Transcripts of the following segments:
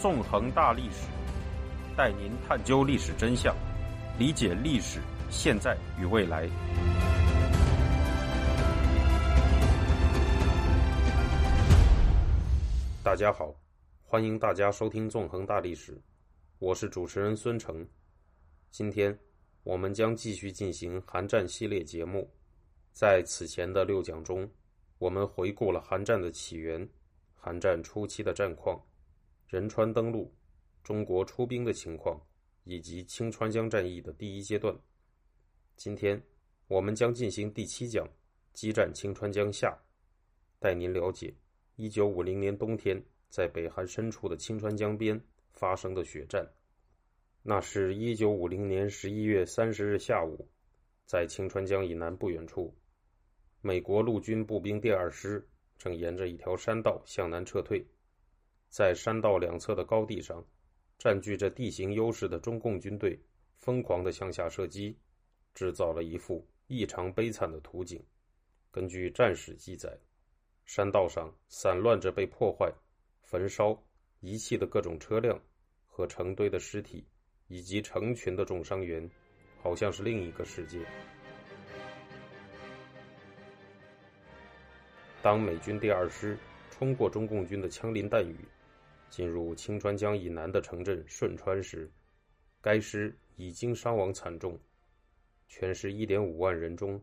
纵横大历史，带您探究历史真相，理解历史现在与未来。大家好，欢迎大家收听《纵横大历史》，我是主持人孙成。今天我们将继续进行韩战系列节目。在此前的六讲中，我们回顾了韩战的起源、韩战初期的战况、仁川登陆、中国出兵的情况，以及清川江战役的第一阶段。今天我们将进行第七讲——激战清川江下，带您了解1950年冬天在北韩深处的清川江边发生的血战。那是一九五零年十一月三十日下午，在清川江以南不远处。美国陆军步兵第二师正沿着一条山道向南撤退，在山道两侧的高地上，占据着地形优势的中共军队疯狂的向下射击，制造了一幅异常悲惨的图景。根据战史记载，山道上散乱着被破坏、焚烧、遗弃的各种车辆和成堆的尸体，以及成群的重伤员，好像是另一个世界。当美军第二师冲过中共军的枪林弹雨，进入清川江以南的城镇顺川时，该师已经伤亡惨重。全师一点五万人中，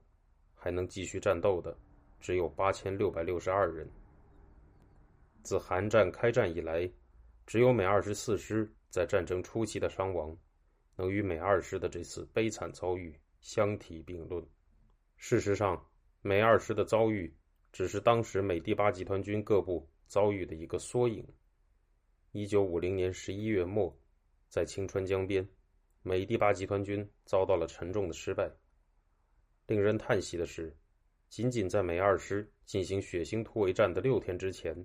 还能继续战斗的只有八千六百六十二人。自韩战开战以来，只有美二十四师在战争初期的伤亡，能与美二师的这次悲惨遭遇相提并论。事实上，美二师的遭遇。只是当时美第八集团军各部遭遇的一个缩影。一九五零年十一月末，在清川江边，美第八集团军遭到了沉重的失败。令人叹息的是，仅仅在美二师进行血腥突围战的六天之前，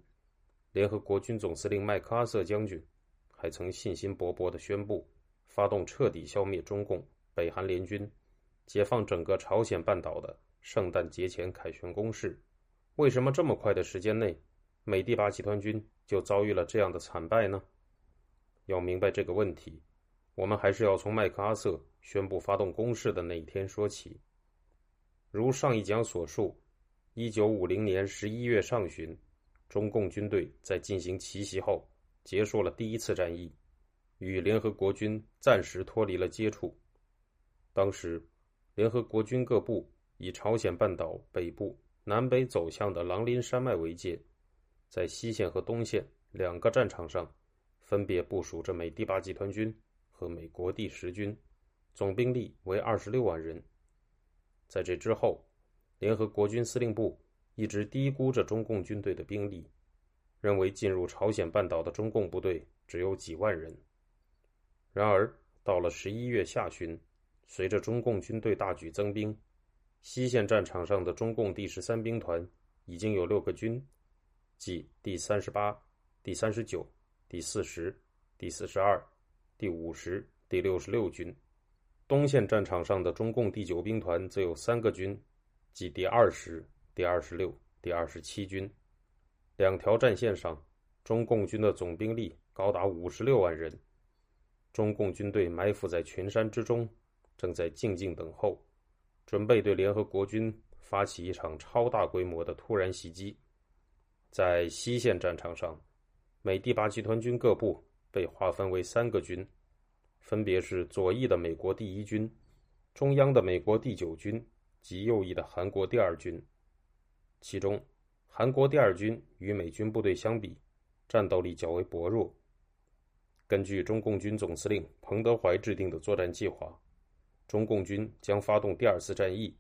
联合国军总司令麦克阿瑟将军还曾信心勃勃地宣布，发动彻底消灭中共北韩联军，解放整个朝鲜半岛的圣诞节前凯旋攻势。为什么这么快的时间内，美第八集团军就遭遇了这样的惨败呢？要明白这个问题，我们还是要从麦克阿瑟宣布发动攻势的那一天说起。如上一讲所述，一九五零年十一月上旬，中共军队在进行奇袭后，结束了第一次战役，与联合国军暂时脱离了接触。当时，联合国军各部以朝鲜半岛北部。南北走向的狼林山脉为界，在西线和东线两个战场上，分别部署着美第八集团军和美国第十军，总兵力为二十六万人。在这之后，联合国军司令部一直低估着中共军队的兵力，认为进入朝鲜半岛的中共部队只有几万人。然而，到了十一月下旬，随着中共军队大举增兵。西线战场上的中共第十三兵团已经有六个军，即第三十八、第三十九、第四十、第四十二、第五十、第六十六军；东线战场上的中共第九兵团则有三个军，即第二十、第二十六、第二十七军。两条战线上，中共军的总兵力高达五十六万人。中共军队埋伏在群山之中，正在静静等候。准备对联合国军发起一场超大规模的突然袭击。在西线战场上，美第八集团军各部被划分为三个军，分别是左翼的美国第一军、中央的美国第九军及右翼的韩国第二军。其中，韩国第二军与美军部队相比，战斗力较为薄弱。根据中共军总司令彭德怀制定的作战计划。中共军将发动第二次战役，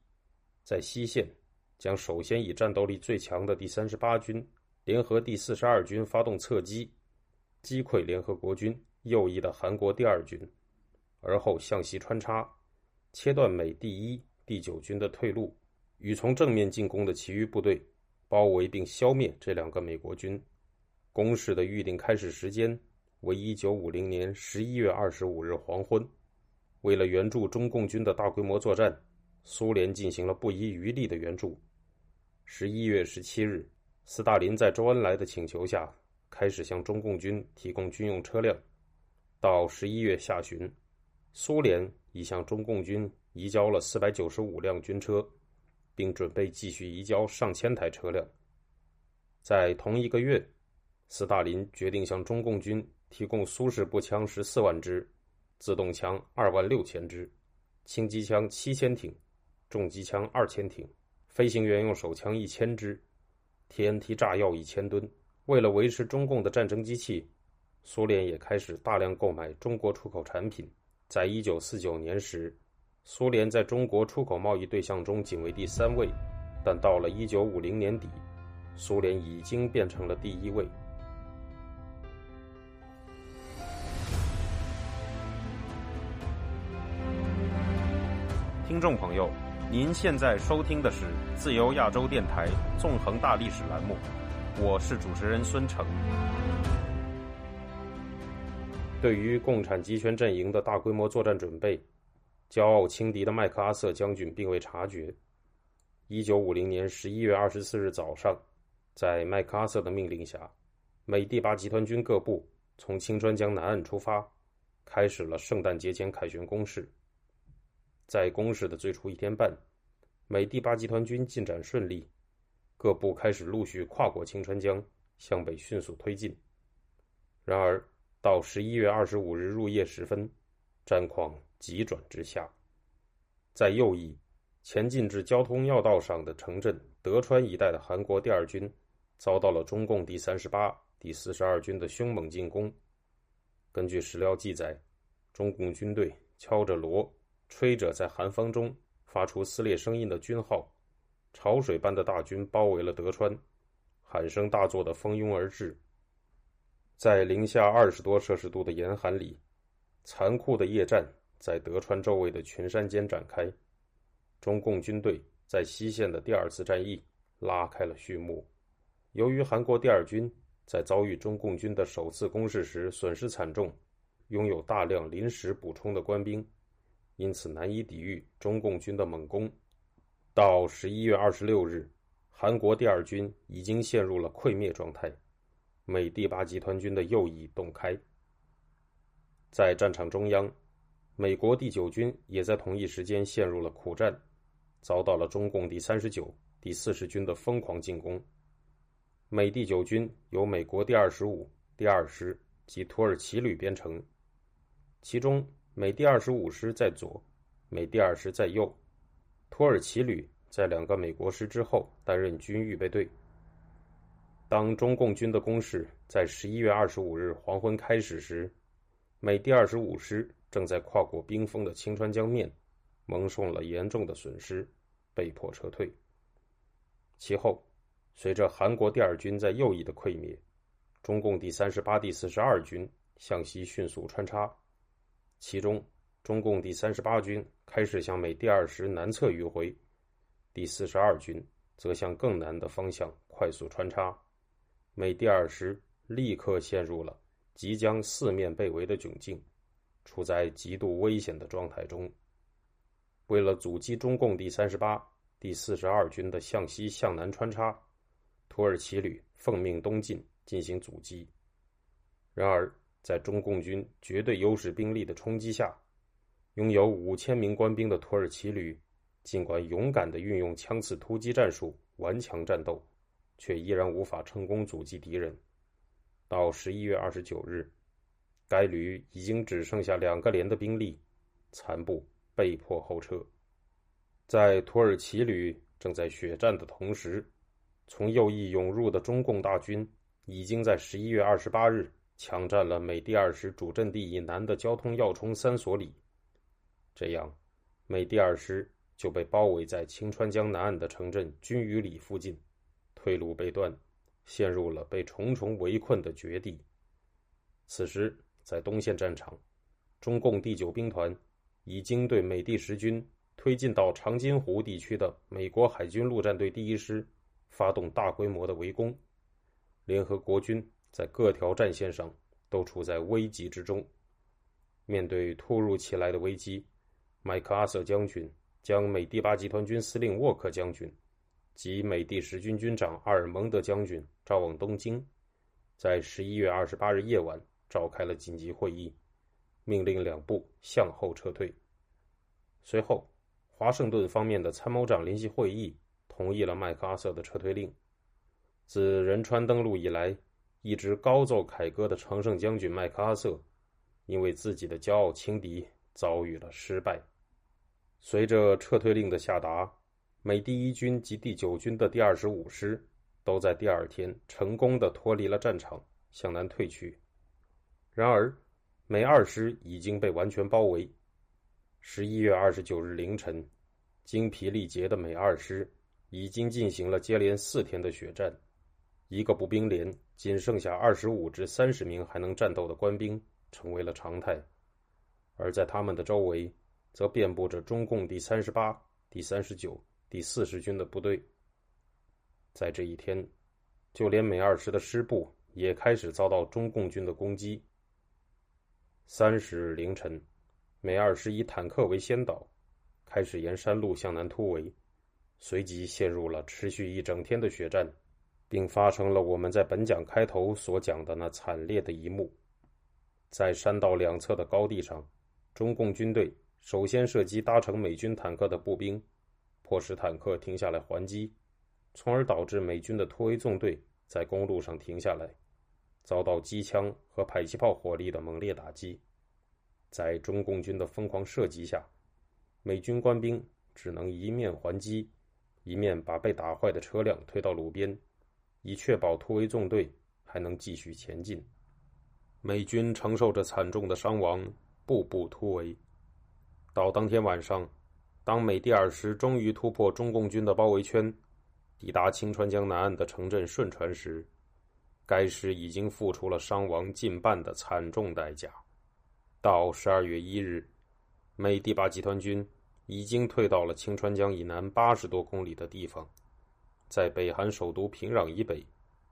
在西线将首先以战斗力最强的第三十八军联合第四十二军发动侧击，击溃联合国军右翼的韩国第二军，而后向西穿插，切断美第一、第九军的退路，与从正面进攻的其余部队包围并消灭这两个美国军。攻势的预定开始时间为一九五零年十一月二十五日黄昏。为了援助中共军的大规模作战，苏联进行了不遗余力的援助。十一月十七日，斯大林在周恩来的请求下，开始向中共军提供军用车辆。到十一月下旬，苏联已向中共军移交了四百九十五辆军车，并准备继续移交上千台车辆。在同一个月，斯大林决定向中共军提供苏式步枪十四万支、自动枪二万六千支、轻机枪七千挺、重机枪二千挺、飞行员用手枪一千支、TNT 炸药一千吨。为了维持中共的战争机器，苏联也开始大量购买中国出口产品。在一九四九年时，苏联在中国出口贸易对象中仅为第三位，但到了一九五零年底，苏联已经变成了第一位。听众朋友，您现在收听的是自由亚洲电台纵横大历史栏目，我是主持人孙成。对于共产集权阵营的大规模作战准备，骄傲轻敌的麦克阿瑟将军并未察觉。一九五零年十一月二十四日早上，在麦克阿瑟的命令下，美第八集团军各部从清川江南岸出发，开始了圣诞节前凯旋攻势。在攻势的最初一天半，美第八集团军进展顺利，各部开始陆续跨过清川江，向北迅速推进。然而，到十一月二十五日入夜时分，战况急转直下。在右翼前进至交通要道上的城镇德川一带的韩国第二军，遭到了中共第三十八、第四十二军的凶猛进攻。根据史料记载，中共军队敲着锣。吹着在寒风中发出撕裂声音的军号，潮水般的大军包围了德川，喊声大作的蜂拥而至。在零下二十多摄氏度的严寒里，残酷的夜战在德川周围的群山间展开。中共军队在西线的第二次战役拉开了序幕。由于韩国第二军在遭遇中共军的首次攻势时损失惨重，拥有大量临时补充的官兵。因此难以抵御中共军的猛攻。到十一月二十六日，韩国第二军已经陷入了溃灭状态，美第八集团军的右翼洞开。在战场中央，美国第九军也在同一时间陷入了苦战，遭到了中共第三十九、第四十军的疯狂进攻。美第九军由美国第二十五、第二师及土耳其旅编成，其中。美第二十五师在左，美第二师在右，土耳其旅在两个美国师之后担任军预备队。当中共军的攻势在十一月二十五日黄昏开始时，美第二十五师正在跨过冰封的青川江面，蒙受了严重的损失，被迫撤退。其后，随着韩国第二军在右翼的溃灭，中共第三十八、第四十二军向西迅速穿插。其中，中共第三十八军开始向美第二师南侧迂回，第四十二军则向更南的方向快速穿插，美第二师立刻陷入了即将四面被围的窘境，处在极度危险的状态中。为了阻击中共第三十八、第四十二军的向西向南穿插，土耳其旅奉命东进进行阻击。然而，在中共军绝对优势兵力的冲击下，拥有五千名官兵的土耳其旅，尽管勇敢地运用枪刺突击战术顽强战斗，却依然无法成功阻击敌人。到十一月二十九日，该旅已经只剩下两个连的兵力，残部被迫后撤。在土耳其旅正在血战的同时，从右翼涌入的中共大军已经在十一月二十八日。抢占了美第二师主阵地以南的交通要冲三所里，这样，美第二师就被包围在清川江南岸的城镇军隅里附近，退路被断，陷入了被重重围困的绝地。此时，在东线战场，中共第九兵团已经对美第十军推进到长津湖地区的美国海军陆战队第一师发动大规模的围攻，联合国军。在各条战线上都处在危急之中。面对突如其来的危机，麦克阿瑟将军将美第八集团军司令沃克将军及美第十军军长阿尔蒙德将军召往东京，在十一月二十八日夜晚召开了紧急会议，命令两部向后撤退。随后，华盛顿方面的参谋长联席会议同意了麦克阿瑟的撤退令。自仁川登陆以来，一直高奏凯歌的常胜将军麦克阿瑟，因为自己的骄傲轻敌，遭遇了失败。随着撤退令的下达，美第一军及第九军的第二十五师。都在第二天成功的脱离了战场，向南退去。然而，美二师已经被完全包围。十一月二十九日凌晨，精疲力竭的美二师已经进行了接连四天的血战，一个步兵连仅剩下二十五至三十名还能战斗的官兵成为了常态，而在他们的周围，则遍布着中共第三十八、第三十九、第四十军的部队。在这一天，就连美二师的师部也开始遭到中共军的攻击。三十日凌晨，美二师以坦克为先导，开始沿山路向南突围，随即陷入了持续一整天的血战，并发生了我们在本讲开头所讲的那惨烈的一幕。在山道两侧的高地上，中共军队首先射击搭乘美军坦克的步兵，迫使坦克停下来还击。从而导致美军的突围纵队在公路上停下来，遭到机枪和迫击炮火力的猛烈打击。在中共军的疯狂射击下，美军官兵只能一面还击，一面把被打坏的车辆推到路边，以确保突围纵队还能继续前进。美军承受着惨重的伤亡，步步突围。到当天晚上，当美第二师终于突破中共军的包围圈。抵达清川江南岸的城镇顺川时，该师已经付出了伤亡近半的惨重代价。到十二月一日，美第八集团军已经退到了清川江以南八十多公里的地方，在北韩首都平壤以北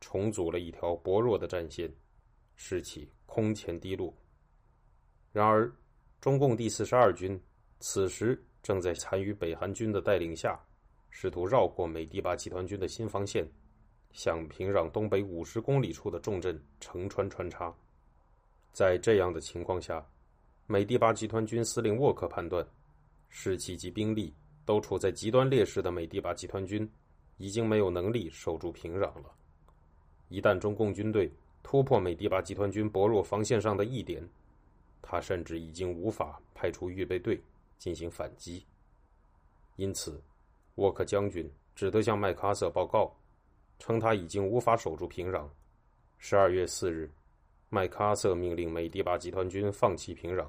重组了一条薄弱的战线，士气空前低落。然而，中共第四十二军此时正在残余北韩军的带领下。试图绕过美第八集团军的新防线，向平壤东北五十公里处的重镇城川穿插。在这样的情况下，美第八集团军司令沃克判断，士气及兵力都处在极端劣势的美第八集团军已经没有能力守住平壤了。一旦中共军队突破美第八集团军薄弱防线上的一点，他甚至已经无法派出预备队进行反击。因此。沃克将军只得向麦克阿瑟报告，称他已经无法守住平壤。十二月四日，麦克阿瑟命令美第八集团军放弃平壤，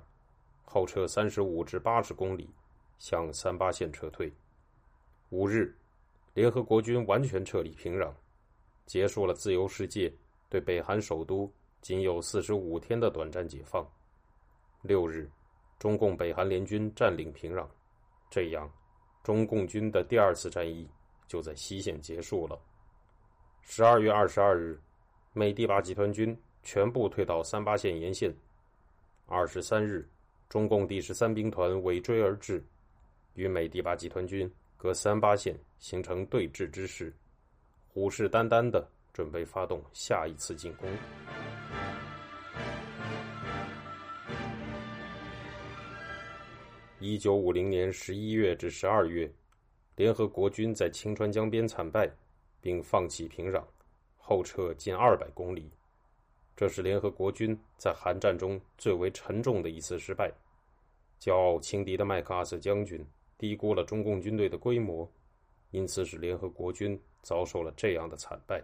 后撤三十五至八十公里，向三八线撤退。五日，联合国军完全撤离平壤，结束了自由世界对北韩首都仅有四十五天的短暂解放。六日，中共北韩联军占领平壤，这样。中共军的第二次战役就在西线结束了。十二月二十二日，美第八集团军全部退到三八线沿线。二十三日，中共第十三兵团尾追而至，与美第八集团军隔三八线形成对峙之势，虎视眈眈的准备发动下一次进攻。一九五零年十一月至十二月，联合国军在清川江边惨败，并放弃平壤，后撤近二百公里。这是联合国军在韩战中最为沉重的一次失败。骄傲轻敌的麦克阿瑟将军低估了中共军队的规模，因此使联合国军遭受了这样的惨败。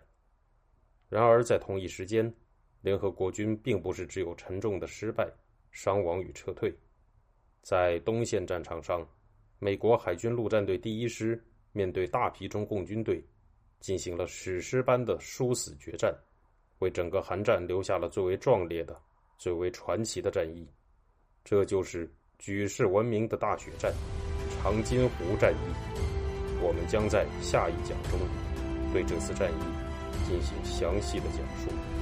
然而，在同一时间，联合国军并不是只有沉重的失败、伤亡与撤退。在东线战场上，美国海军陆战队第一师面对大批中共军队，进行了史诗般的殊死决战，为整个韩战留下了最为壮烈的、最为传奇的战役。这就是举世闻名的大血战——长津湖战役。我们将在下一讲中对这次战役进行详细的讲述。